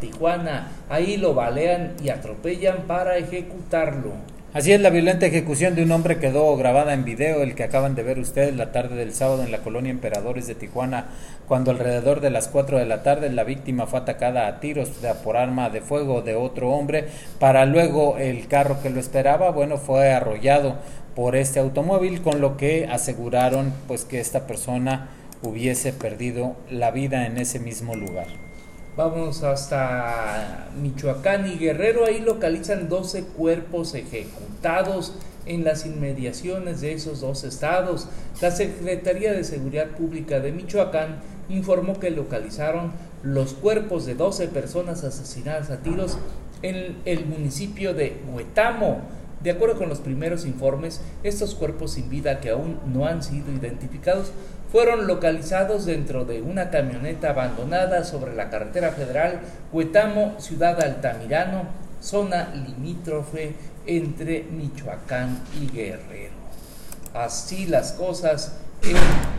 Tijuana. Ahí lo balean y atropellan para ejecutarlo. Así es, la violenta ejecución de un hombre quedó grabada en video, el que acaban de ver ustedes la tarde del sábado en la colonia Emperadores de Tijuana, cuando alrededor de las 4 de la tarde la víctima fue atacada a tiros por arma de fuego de otro hombre, para luego el carro que lo esperaba, bueno, fue arrollado por este automóvil, con lo que aseguraron pues que esta persona hubiese perdido la vida en ese mismo lugar. Vamos hasta Michoacán y Guerrero, ahí localizan 12 cuerpos ejecutados en las inmediaciones de esos dos estados. La Secretaría de Seguridad Pública de Michoacán informó que localizaron los cuerpos de 12 personas asesinadas a tiros en el municipio de Huetamo. De acuerdo con los primeros informes, estos cuerpos sin vida que aún no han sido identificados fueron localizados dentro de una camioneta abandonada sobre la carretera federal Huetamo, Ciudad Altamirano, zona limítrofe entre Michoacán y Guerrero. Así las cosas en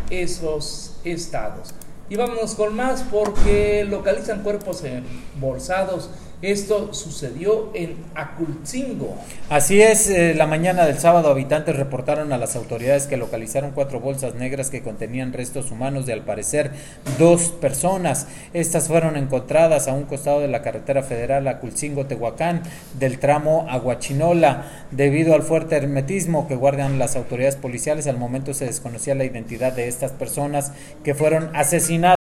esos estados. Y vámonos con más porque localizan cuerpos embolsados esto sucedió en Acultzingo. Así es, eh, la mañana del sábado habitantes reportaron a las autoridades que localizaron cuatro bolsas negras que contenían restos humanos de al parecer dos personas. Estas fueron encontradas a un costado de la carretera federal Acultzingo-Tehuacán del tramo Aguachinola. Debido al fuerte hermetismo que guardan las autoridades policiales, al momento se desconocía la identidad de estas personas que fueron asesinadas.